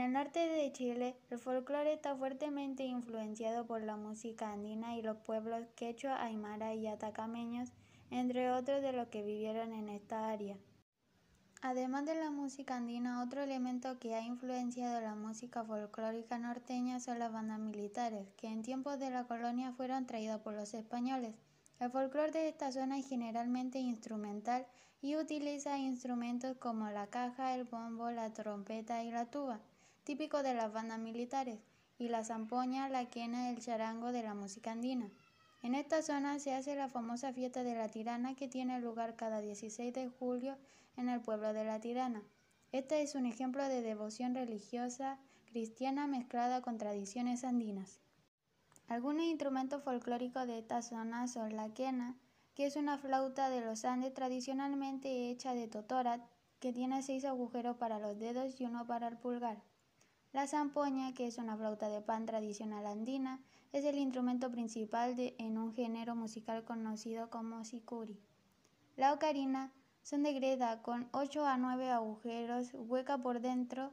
En el norte de Chile, el folclore está fuertemente influenciado por la música andina y los pueblos quechua, aymara y atacameños, entre otros de los que vivieron en esta área. Además de la música andina, otro elemento que ha influenciado la música folclórica norteña son las bandas militares, que en tiempos de la colonia fueron traídas por los españoles. El folclore de esta zona es generalmente instrumental y utiliza instrumentos como la caja, el bombo, la trompeta y la tuba, típico de las bandas militares, y la zampoña, la quena, el charango de la música andina. En esta zona se hace la famosa fiesta de la tirana que tiene lugar cada 16 de julio en el pueblo de la tirana. Este es un ejemplo de devoción religiosa cristiana mezclada con tradiciones andinas. Algunos instrumentos folclóricos de esta zona son la quena, que es una flauta de los Andes tradicionalmente hecha de totora, que tiene seis agujeros para los dedos y uno para el pulgar. La zampoña, que es una flauta de pan tradicional andina, es el instrumento principal de, en un género musical conocido como sicuri. La ocarina son de greda con 8 a 9 agujeros, hueca por dentro.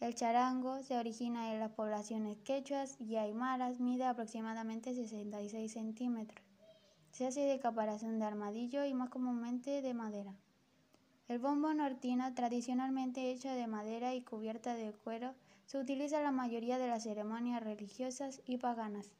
El charango se origina en las poblaciones quechuas y aymaras, mide aproximadamente 66 centímetros. Se hace de caparazón de armadillo y más comúnmente de madera. El bombo nortina, tradicionalmente hecho de madera y cubierta de cuero, se utiliza en la mayoría de las ceremonias religiosas y paganas.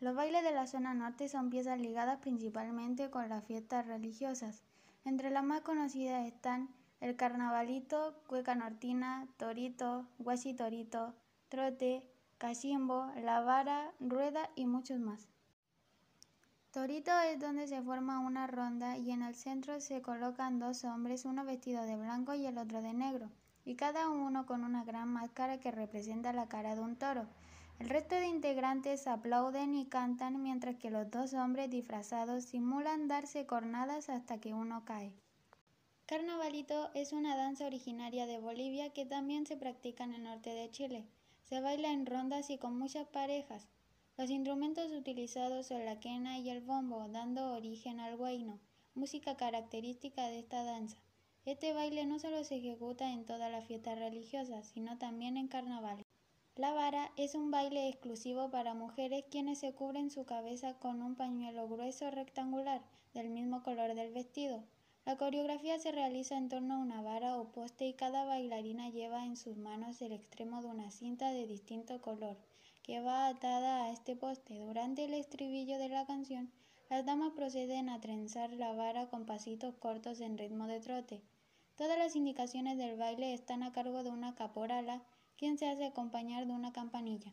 Los bailes de la zona norte son piezas ligadas principalmente con las fiestas religiosas. Entre las más conocidas están el carnavalito, cueca nortina, torito, guachitorito, trote, cachimbo, la vara, rueda y muchos más. Torito es donde se forma una ronda y en el centro se colocan dos hombres, uno vestido de blanco y el otro de negro y cada uno con una gran máscara que representa la cara de un toro. El resto de integrantes aplauden y cantan mientras que los dos hombres disfrazados simulan darse cornadas hasta que uno cae. Carnavalito es una danza originaria de Bolivia que también se practica en el norte de Chile. Se baila en rondas y con muchas parejas. Los instrumentos utilizados son la quena y el bombo, dando origen al guayno, música característica de esta danza. Este baile no solo se ejecuta en todas las fiestas religiosas, sino también en carnavales. La vara es un baile exclusivo para mujeres quienes se cubren su cabeza con un pañuelo grueso rectangular del mismo color del vestido. La coreografía se realiza en torno a una vara o poste y cada bailarina lleva en sus manos el extremo de una cinta de distinto color que va atada a este poste. Durante el estribillo de la canción, las damas proceden a trenzar la vara con pasitos cortos en ritmo de trote. Todas las indicaciones del baile están a cargo de una caporala, quien se hace acompañar de una campanilla.